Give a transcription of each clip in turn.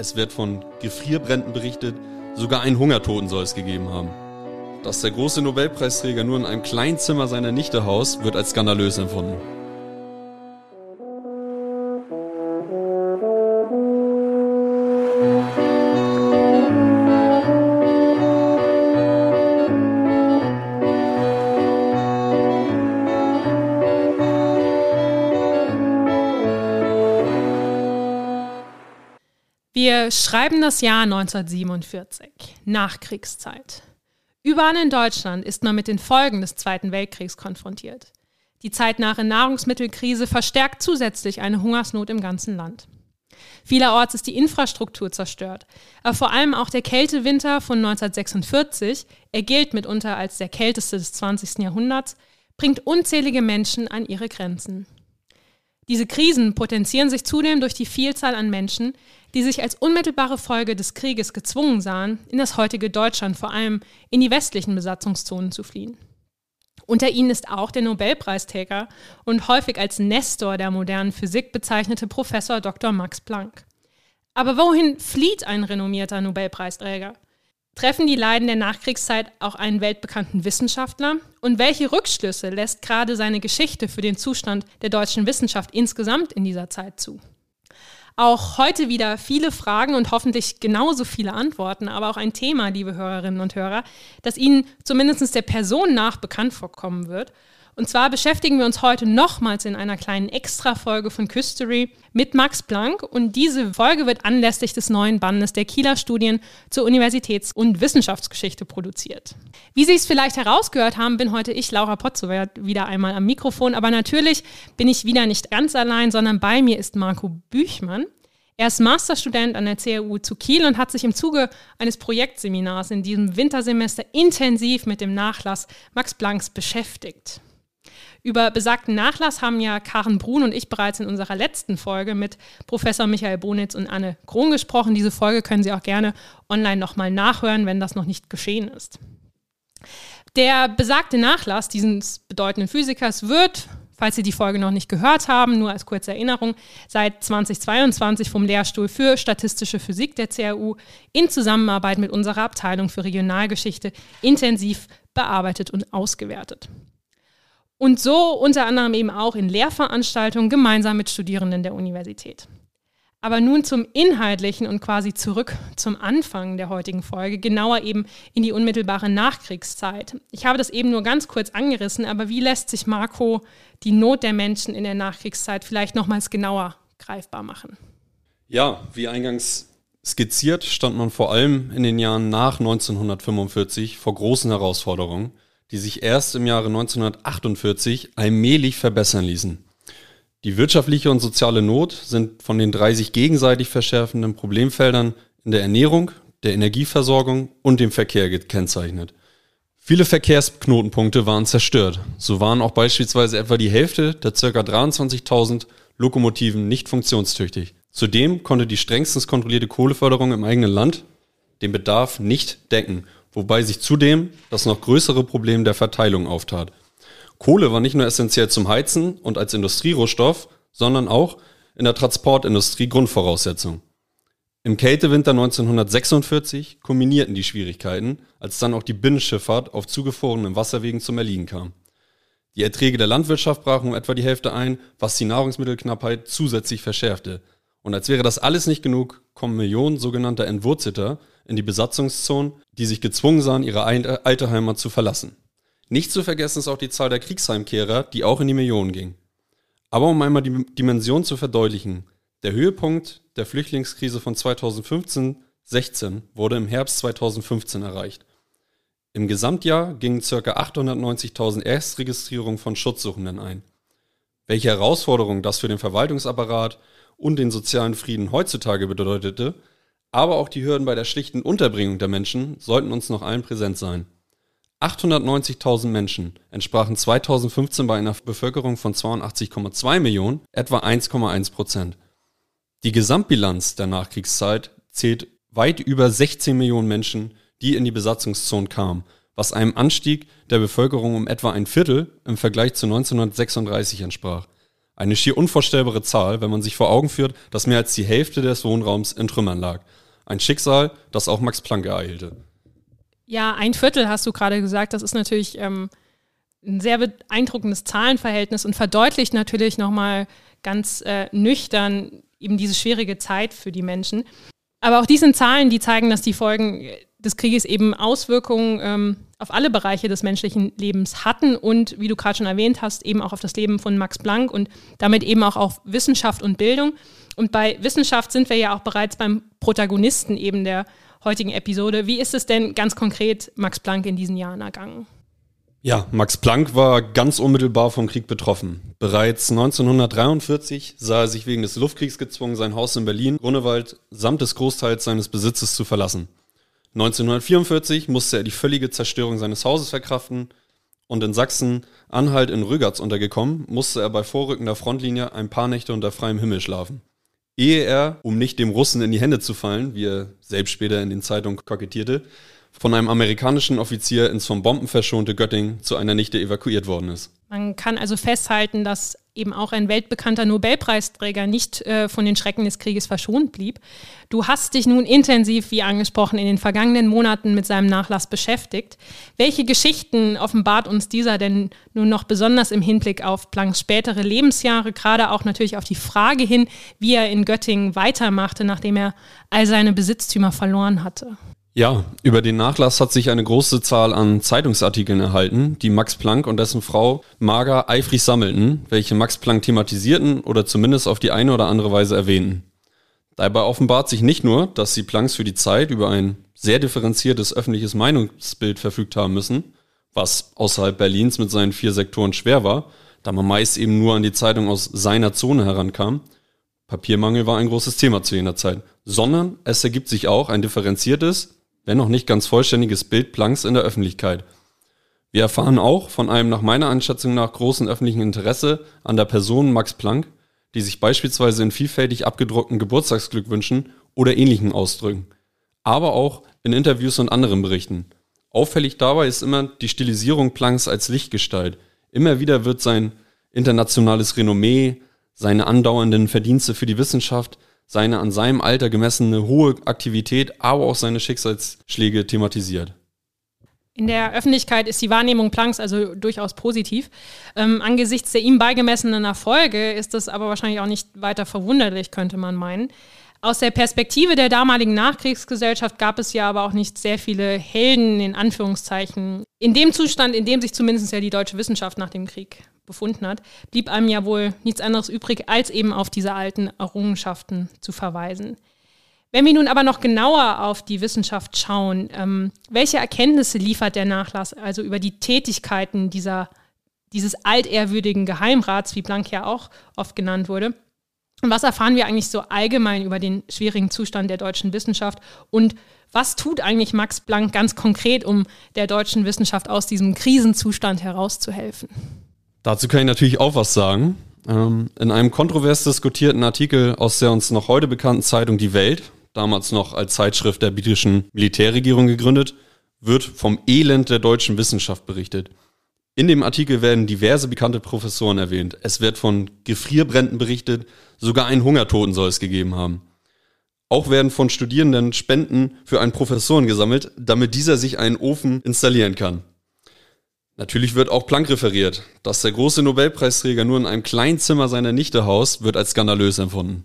Es wird von Gefrierbränden berichtet, sogar einen Hungertoten soll es gegeben haben. Dass der große Nobelpreisträger nur in einem kleinen Zimmer seiner Nichte haust, wird als skandalös empfunden. Wir schreiben das Jahr 1947, Nachkriegszeit. Überall in Deutschland ist man mit den Folgen des Zweiten Weltkriegs konfrontiert. Die zeitnahe Nahrungsmittelkrise verstärkt zusätzlich eine Hungersnot im ganzen Land. Vielerorts ist die Infrastruktur zerstört, aber vor allem auch der Kältewinter von 1946, er gilt mitunter als der kälteste des 20. Jahrhunderts, bringt unzählige Menschen an ihre Grenzen. Diese Krisen potenzieren sich zudem durch die Vielzahl an Menschen, die sich als unmittelbare Folge des Krieges gezwungen sahen, in das heutige Deutschland, vor allem in die westlichen Besatzungszonen zu fliehen. Unter ihnen ist auch der Nobelpreisträger und häufig als Nestor der modernen Physik bezeichnete Professor Dr. Max Planck. Aber wohin flieht ein renommierter Nobelpreisträger? Treffen die Leiden der Nachkriegszeit auch einen weltbekannten Wissenschaftler? Und welche Rückschlüsse lässt gerade seine Geschichte für den Zustand der deutschen Wissenschaft insgesamt in dieser Zeit zu? Auch heute wieder viele Fragen und hoffentlich genauso viele Antworten, aber auch ein Thema, liebe Hörerinnen und Hörer, das Ihnen zumindest der Person nach bekannt vorkommen wird und zwar beschäftigen wir uns heute nochmals in einer kleinen Extra-Folge von Küstery mit Max Planck. Und diese Folge wird anlässlich des neuen Bandes der Kieler Studien zur Universitäts- und Wissenschaftsgeschichte produziert. Wie Sie es vielleicht herausgehört haben, bin heute ich, Laura Potzowert, wieder einmal am Mikrofon. Aber natürlich bin ich wieder nicht ganz allein, sondern bei mir ist Marco Büchmann. Er ist Masterstudent an der CRU zu Kiel und hat sich im Zuge eines Projektseminars in diesem Wintersemester intensiv mit dem Nachlass Max Plancks beschäftigt. Über besagten Nachlass haben ja Karen Brun und ich bereits in unserer letzten Folge mit Professor Michael Bonitz und Anne Kron gesprochen. Diese Folge können Sie auch gerne online nochmal nachhören, wenn das noch nicht geschehen ist. Der besagte Nachlass dieses bedeutenden Physikers wird, falls Sie die Folge noch nicht gehört haben, nur als kurze Erinnerung, seit 2022 vom Lehrstuhl für statistische Physik der CRU in Zusammenarbeit mit unserer Abteilung für Regionalgeschichte intensiv bearbeitet und ausgewertet. Und so unter anderem eben auch in Lehrveranstaltungen gemeinsam mit Studierenden der Universität. Aber nun zum Inhaltlichen und quasi zurück zum Anfang der heutigen Folge, genauer eben in die unmittelbare Nachkriegszeit. Ich habe das eben nur ganz kurz angerissen, aber wie lässt sich Marco die Not der Menschen in der Nachkriegszeit vielleicht nochmals genauer greifbar machen? Ja, wie eingangs skizziert, stand man vor allem in den Jahren nach 1945 vor großen Herausforderungen die sich erst im Jahre 1948 allmählich verbessern ließen. Die wirtschaftliche und soziale Not sind von den drei sich gegenseitig verschärfenden Problemfeldern in der Ernährung, der Energieversorgung und dem Verkehr gekennzeichnet. Viele Verkehrsknotenpunkte waren zerstört. So waren auch beispielsweise etwa die Hälfte der ca. 23.000 Lokomotiven nicht funktionstüchtig. Zudem konnte die strengstens kontrollierte Kohleförderung im eigenen Land den Bedarf nicht decken wobei sich zudem das noch größere Problem der Verteilung auftat. Kohle war nicht nur essentiell zum Heizen und als Industrierohstoff, sondern auch in der Transportindustrie Grundvoraussetzung. Im Kältewinter 1946 kulminierten die Schwierigkeiten, als dann auch die Binnenschifffahrt auf zugefrorenen Wasserwegen zum Erliegen kam. Die Erträge der Landwirtschaft brachen um etwa die Hälfte ein, was die Nahrungsmittelknappheit zusätzlich verschärfte. Und als wäre das alles nicht genug, kommen Millionen sogenannter Entwurzelter in die Besatzungszonen, die sich gezwungen sahen, ihre alte Heimat zu verlassen. Nicht zu vergessen ist auch die Zahl der Kriegsheimkehrer, die auch in die Millionen ging. Aber um einmal die Dimension zu verdeutlichen, der Höhepunkt der Flüchtlingskrise von 2015-16 wurde im Herbst 2015 erreicht. Im Gesamtjahr gingen ca. 890.000 Erstregistrierungen von Schutzsuchenden ein. Welche Herausforderungen das für den Verwaltungsapparat und den sozialen Frieden heutzutage bedeutete, aber auch die Hürden bei der schlichten Unterbringung der Menschen sollten uns noch allen präsent sein. 890.000 Menschen entsprachen 2015 bei einer Bevölkerung von 82,2 Millionen etwa 1,1 Prozent. Die Gesamtbilanz der Nachkriegszeit zählt weit über 16 Millionen Menschen, die in die Besatzungszone kamen, was einem Anstieg der Bevölkerung um etwa ein Viertel im Vergleich zu 1936 entsprach. Eine schier unvorstellbare Zahl, wenn man sich vor Augen führt, dass mehr als die Hälfte des Wohnraums in Trümmern lag. Ein Schicksal, das auch Max Planck ereilte. Ja, ein Viertel hast du gerade gesagt. Das ist natürlich ähm, ein sehr beeindruckendes Zahlenverhältnis und verdeutlicht natürlich nochmal ganz äh, nüchtern eben diese schwierige Zeit für die Menschen. Aber auch diese Zahlen, die zeigen, dass die Folgen des Krieges eben Auswirkungen ähm, auf alle Bereiche des menschlichen Lebens hatten und, wie du gerade schon erwähnt hast, eben auch auf das Leben von Max Planck und damit eben auch auf Wissenschaft und Bildung. Und bei Wissenschaft sind wir ja auch bereits beim Protagonisten eben der heutigen Episode. Wie ist es denn ganz konkret Max Planck in diesen Jahren ergangen? Ja, Max Planck war ganz unmittelbar vom Krieg betroffen. Bereits 1943 sah er sich wegen des Luftkriegs gezwungen, sein Haus in Berlin, Grunewald, samt des Großteils seines Besitzes zu verlassen. 1944 musste er die völlige Zerstörung seines Hauses verkraften und in Sachsen, Anhalt in Rügatz untergekommen, musste er bei vorrückender Frontlinie ein paar Nächte unter freiem Himmel schlafen. Ehe er, um nicht dem Russen in die Hände zu fallen, wie er selbst später in den Zeitungen kokettierte, von einem amerikanischen Offizier ins vom Bomben verschonte Göttingen zu einer Nichte evakuiert worden ist. Man kann also festhalten, dass eben auch ein weltbekannter Nobelpreisträger nicht äh, von den Schrecken des Krieges verschont blieb. Du hast dich nun intensiv, wie angesprochen, in den vergangenen Monaten mit seinem Nachlass beschäftigt. Welche Geschichten offenbart uns dieser denn nun noch besonders im Hinblick auf Plancks spätere Lebensjahre, gerade auch natürlich auf die Frage hin, wie er in Göttingen weitermachte, nachdem er all seine Besitztümer verloren hatte? Ja, über den Nachlass hat sich eine große Zahl an Zeitungsartikeln erhalten, die Max Planck und dessen Frau Marga eifrig sammelten, welche Max Planck thematisierten oder zumindest auf die eine oder andere Weise erwähnten. Dabei offenbart sich nicht nur, dass sie Plancks für die Zeit über ein sehr differenziertes öffentliches Meinungsbild verfügt haben müssen, was außerhalb Berlins mit seinen vier Sektoren schwer war, da man meist eben nur an die Zeitung aus seiner Zone herankam. Papiermangel war ein großes Thema zu jener Zeit, sondern es ergibt sich auch ein differenziertes, wenn noch nicht ganz vollständiges Bild Plancks in der Öffentlichkeit. Wir erfahren auch von einem nach meiner Einschätzung nach großen öffentlichen Interesse an der Person Max Planck, die sich beispielsweise in vielfältig abgedruckten Geburtstagsglückwünschen oder ähnlichen ausdrücken, aber auch in Interviews und anderen Berichten. Auffällig dabei ist immer die Stilisierung Plancks als Lichtgestalt. Immer wieder wird sein internationales Renommee, seine andauernden Verdienste für die Wissenschaft, seine an seinem Alter gemessene hohe Aktivität, aber auch seine Schicksalsschläge thematisiert. In der Öffentlichkeit ist die Wahrnehmung Plancks also durchaus positiv. Ähm, angesichts der ihm beigemessenen Erfolge ist das aber wahrscheinlich auch nicht weiter verwunderlich, könnte man meinen. Aus der Perspektive der damaligen Nachkriegsgesellschaft gab es ja aber auch nicht sehr viele Helden in Anführungszeichen. In dem Zustand, in dem sich zumindest ja die deutsche Wissenschaft nach dem Krieg befunden hat, blieb einem ja wohl nichts anderes übrig, als eben auf diese alten Errungenschaften zu verweisen. Wenn wir nun aber noch genauer auf die Wissenschaft schauen, ähm, welche Erkenntnisse liefert der Nachlass also über die Tätigkeiten dieser, dieses altehrwürdigen Geheimrats, wie Blank ja auch oft genannt wurde? Und was erfahren wir eigentlich so allgemein über den schwierigen Zustand der deutschen Wissenschaft? Und was tut eigentlich Max Planck ganz konkret, um der deutschen Wissenschaft aus diesem Krisenzustand herauszuhelfen? Dazu kann ich natürlich auch was sagen. Ähm, in einem kontrovers diskutierten Artikel aus der uns noch heute bekannten Zeitung Die Welt, damals noch als Zeitschrift der britischen Militärregierung gegründet, wird vom Elend der deutschen Wissenschaft berichtet. In dem Artikel werden diverse bekannte Professoren erwähnt. Es wird von Gefrierbränden berichtet, sogar einen Hungertoten soll es gegeben haben. Auch werden von Studierenden Spenden für einen Professoren gesammelt, damit dieser sich einen Ofen installieren kann. Natürlich wird auch Planck referiert. Dass der große Nobelpreisträger nur in einem kleinen Zimmer seiner Nichte haust, wird als skandalös empfunden.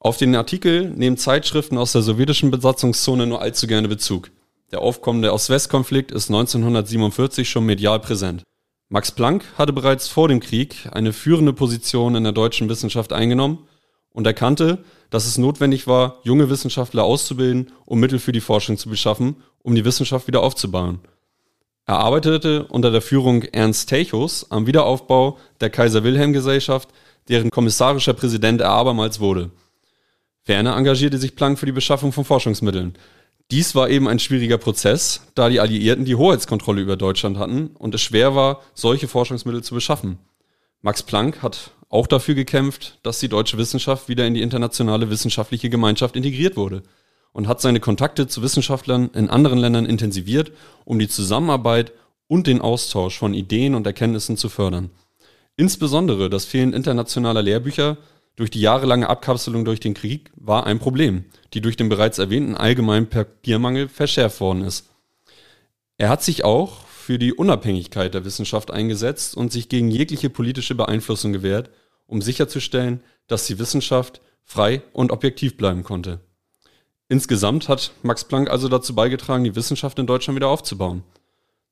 Auf den Artikel nehmen Zeitschriften aus der sowjetischen Besatzungszone nur allzu gerne Bezug. Der aufkommende Ost-West-Konflikt ist 1947 schon medial präsent. Max Planck hatte bereits vor dem Krieg eine führende Position in der deutschen Wissenschaft eingenommen und erkannte, dass es notwendig war, junge Wissenschaftler auszubilden, um Mittel für die Forschung zu beschaffen, um die Wissenschaft wieder aufzubauen. Er arbeitete unter der Führung Ernst Techos am Wiederaufbau der Kaiser-Wilhelm-Gesellschaft, deren kommissarischer Präsident er abermals wurde. Ferner engagierte sich Planck für die Beschaffung von Forschungsmitteln. Dies war eben ein schwieriger Prozess, da die Alliierten die Hoheitskontrolle über Deutschland hatten und es schwer war, solche Forschungsmittel zu beschaffen. Max Planck hat auch dafür gekämpft, dass die deutsche Wissenschaft wieder in die internationale wissenschaftliche Gemeinschaft integriert wurde und hat seine Kontakte zu Wissenschaftlern in anderen Ländern intensiviert, um die Zusammenarbeit und den Austausch von Ideen und Erkenntnissen zu fördern. Insbesondere das Fehlen internationaler Lehrbücher durch die jahrelange Abkapselung durch den Krieg war ein Problem, die durch den bereits erwähnten allgemeinen Papiermangel verschärft worden ist. Er hat sich auch für die Unabhängigkeit der Wissenschaft eingesetzt und sich gegen jegliche politische Beeinflussung gewehrt, um sicherzustellen, dass die Wissenschaft frei und objektiv bleiben konnte. Insgesamt hat Max Planck also dazu beigetragen, die Wissenschaft in Deutschland wieder aufzubauen.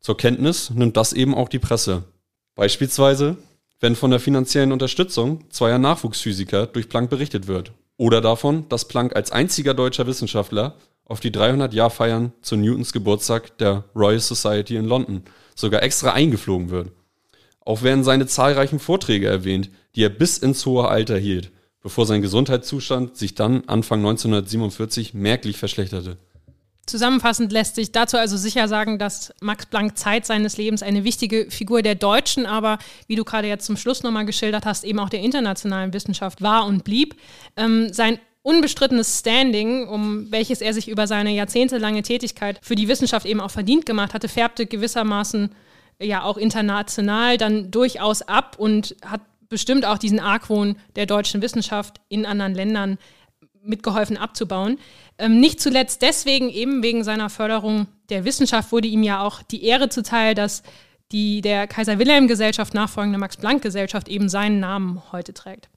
Zur Kenntnis nimmt das eben auch die Presse. Beispielsweise, wenn von der finanziellen Unterstützung zweier Nachwuchsphysiker durch Planck berichtet wird. Oder davon, dass Planck als einziger deutscher Wissenschaftler auf die 300-Jahr-Feiern zu Newtons Geburtstag der Royal Society in London sogar extra eingeflogen wird. Auch werden seine zahlreichen Vorträge erwähnt, die er bis ins hohe Alter hielt, bevor sein Gesundheitszustand sich dann Anfang 1947 merklich verschlechterte. Zusammenfassend lässt sich dazu also sicher sagen, dass Max Planck Zeit seines Lebens eine wichtige Figur der deutschen, aber wie du gerade jetzt zum Schluss nochmal geschildert hast, eben auch der internationalen Wissenschaft war und blieb. Ähm, sein unbestrittenes Standing, um welches er sich über seine jahrzehntelange Tätigkeit für die Wissenschaft eben auch verdient gemacht hatte, färbte gewissermaßen ja auch international dann durchaus ab und hat bestimmt auch diesen Argwohn der deutschen Wissenschaft in anderen Ländern mitgeholfen abzubauen. Ähm, nicht zuletzt deswegen, eben wegen seiner Förderung der Wissenschaft, wurde ihm ja auch die Ehre zuteil, dass die der Kaiser Wilhelm Gesellschaft nachfolgende Max Planck Gesellschaft eben seinen Namen heute trägt.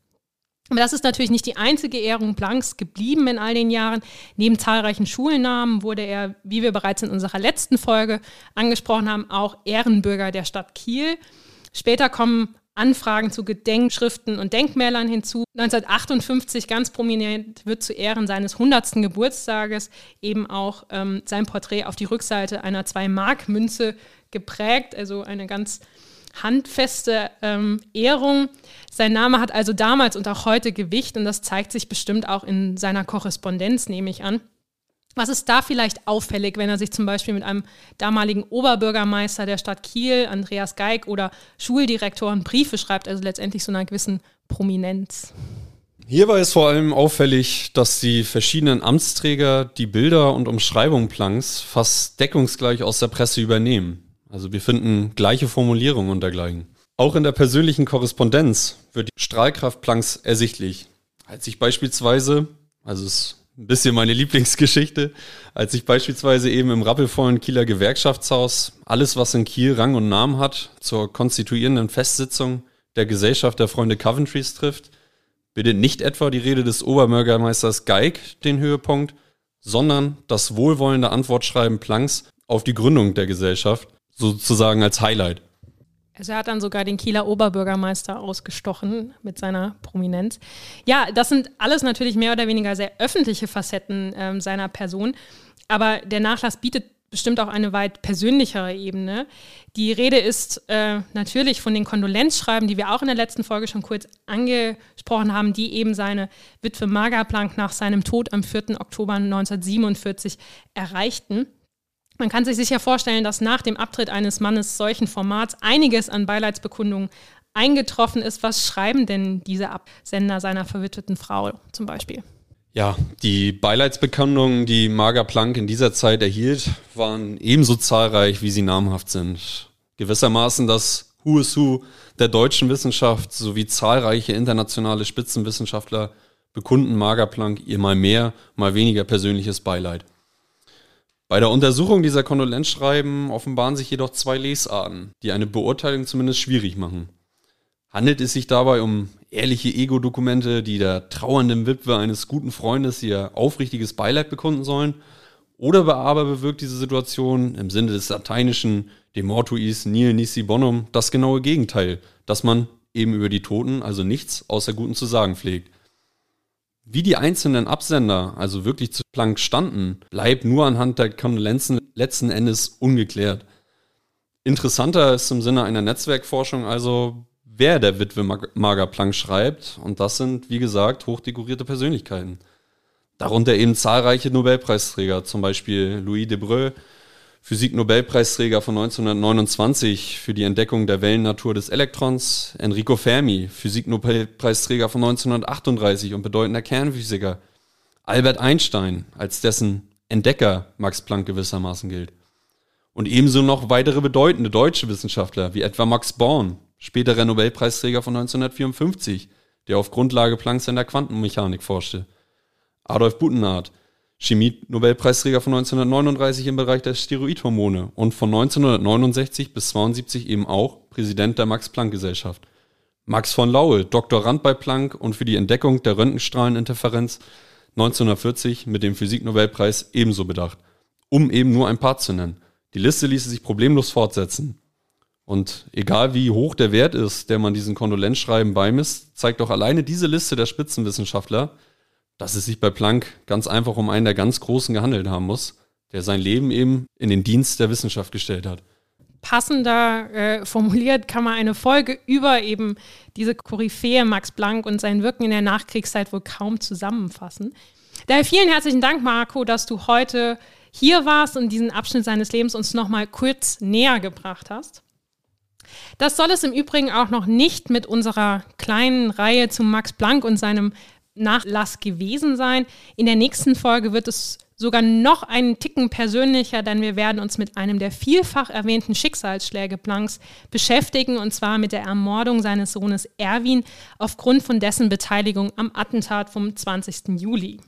Aber das ist natürlich nicht die einzige Ehrung Plancks geblieben in all den Jahren. Neben zahlreichen Schulnamen wurde er, wie wir bereits in unserer letzten Folge angesprochen haben, auch Ehrenbürger der Stadt Kiel. Später kommen Anfragen zu Gedenkschriften und Denkmälern hinzu. 1958 ganz prominent wird zu Ehren seines 100. Geburtstages eben auch ähm, sein Porträt auf die Rückseite einer 2-Mark-Münze geprägt, also eine ganz handfeste ähm, Ehrung. Sein Name hat also damals und auch heute Gewicht und das zeigt sich bestimmt auch in seiner Korrespondenz, nehme ich an. Was ist da vielleicht auffällig, wenn er sich zum Beispiel mit einem damaligen Oberbürgermeister der Stadt Kiel, Andreas Geig, oder Schuldirektoren Briefe schreibt, also letztendlich so einer gewissen Prominenz? Hier war es vor allem auffällig, dass die verschiedenen Amtsträger die Bilder und Umschreibungen Plancks fast deckungsgleich aus der Presse übernehmen. Also wir finden gleiche Formulierungen und dergleichen. Auch in der persönlichen Korrespondenz wird die Strahlkraft Plancks ersichtlich. Als ich beispielsweise, also es ein bisschen meine Lieblingsgeschichte, als ich beispielsweise eben im rappelvollen Kieler Gewerkschaftshaus alles, was in Kiel Rang und Namen hat, zur konstituierenden Festsitzung der Gesellschaft der Freunde Coventrys trifft, bildet nicht etwa die Rede des Oberbürgermeisters Geig den Höhepunkt, sondern das wohlwollende Antwortschreiben Planks auf die Gründung der Gesellschaft, sozusagen als Highlight. Also er hat dann sogar den Kieler Oberbürgermeister ausgestochen mit seiner Prominenz. Ja, das sind alles natürlich mehr oder weniger sehr öffentliche Facetten ähm, seiner Person. Aber der Nachlass bietet bestimmt auch eine weit persönlichere Ebene. Die Rede ist äh, natürlich von den Kondolenzschreiben, die wir auch in der letzten Folge schon kurz angesprochen haben, die eben seine Witwe Marga Planck nach seinem Tod am 4. Oktober 1947 erreichten. Man kann sich sicher vorstellen, dass nach dem Abtritt eines Mannes solchen Formats einiges an Beileidsbekundungen eingetroffen ist. Was schreiben denn diese Absender seiner verwitweten Frau zum Beispiel? Ja, die Beileidsbekundungen, die Marga Planck in dieser Zeit erhielt, waren ebenso zahlreich, wie sie namhaft sind. Gewissermaßen das Who is Who der deutschen Wissenschaft sowie zahlreiche internationale Spitzenwissenschaftler bekunden Marga Planck ihr mal mehr, mal weniger persönliches Beileid. Bei der Untersuchung dieser Kondolenzschreiben offenbaren sich jedoch zwei Lesarten, die eine Beurteilung zumindest schwierig machen. Handelt es sich dabei um ehrliche Ego-Dokumente, die der trauernden Witwe eines guten Freundes ihr aufrichtiges Beileid bekunden sollen? Oder aber bewirkt diese Situation im Sinne des lateinischen De mortuis nil nisi bonum das genaue Gegenteil, dass man eben über die Toten also nichts außer Guten zu sagen pflegt? Wie die einzelnen Absender also wirklich zu Planck standen, bleibt nur anhand der Kondolenzen letzten Endes ungeklärt. Interessanter ist im Sinne einer Netzwerkforschung also, wer der Witwe Marga Planck schreibt. Und das sind, wie gesagt, hochdekorierte Persönlichkeiten. Darunter eben zahlreiche Nobelpreisträger, zum Beispiel Louis Debreu, Physik-Nobelpreisträger von 1929 für die Entdeckung der Wellennatur des Elektrons, Enrico Fermi, Physik-Nobelpreisträger von 1938 und bedeutender Kernphysiker, Albert Einstein, als dessen Entdecker Max Planck gewissermaßen gilt. Und ebenso noch weitere bedeutende deutsche Wissenschaftler, wie etwa Max Born, späterer Nobelpreisträger von 1954, der auf Grundlage Plancks in der Quantenmechanik forschte. Adolf Butenart, Chemie-Nobelpreisträger von 1939 im Bereich der Steroidhormone und von 1969 bis 72 eben auch Präsident der Max-Planck-Gesellschaft. Max von Laue, Doktorand bei Planck und für die Entdeckung der Röntgenstrahleninterferenz 1940 mit dem Physiknobelpreis ebenso bedacht, um eben nur ein paar zu nennen. Die Liste ließe sich problemlos fortsetzen. Und egal wie hoch der Wert ist, der man diesen Kondolenzschreiben beimisst, zeigt doch alleine diese Liste der Spitzenwissenschaftler, dass es sich bei Planck ganz einfach um einen der ganz Großen gehandelt haben muss, der sein Leben eben in den Dienst der Wissenschaft gestellt hat. Passender äh, formuliert kann man eine Folge über eben diese Koryphäe Max Planck und sein Wirken in der Nachkriegszeit wohl kaum zusammenfassen. Daher vielen herzlichen Dank, Marco, dass du heute hier warst und diesen Abschnitt seines Lebens uns nochmal kurz näher gebracht hast. Das soll es im Übrigen auch noch nicht mit unserer kleinen Reihe zu Max Planck und seinem Nachlass gewesen sein. In der nächsten Folge wird es sogar noch einen Ticken persönlicher, denn wir werden uns mit einem der vielfach erwähnten Schicksalsschläge Plancks beschäftigen, und zwar mit der Ermordung seines Sohnes Erwin aufgrund von dessen Beteiligung am Attentat vom 20. Juli.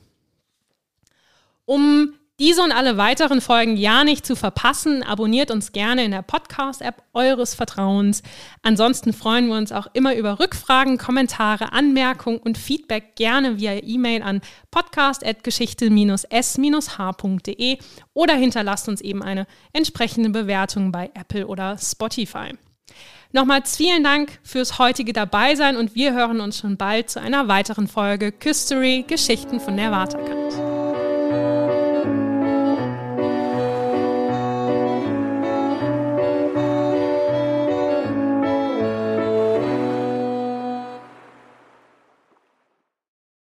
Um diese und alle weiteren Folgen ja nicht zu verpassen, abonniert uns gerne in der Podcast-App eures Vertrauens. Ansonsten freuen wir uns auch immer über Rückfragen, Kommentare, Anmerkungen und Feedback gerne via E-Mail an podcast.geschichte-s-h.de oder hinterlasst uns eben eine entsprechende Bewertung bei Apple oder Spotify. Nochmals vielen Dank fürs heutige Dabeisein und wir hören uns schon bald zu einer weiteren Folge Küstery Geschichten von der Waterkant.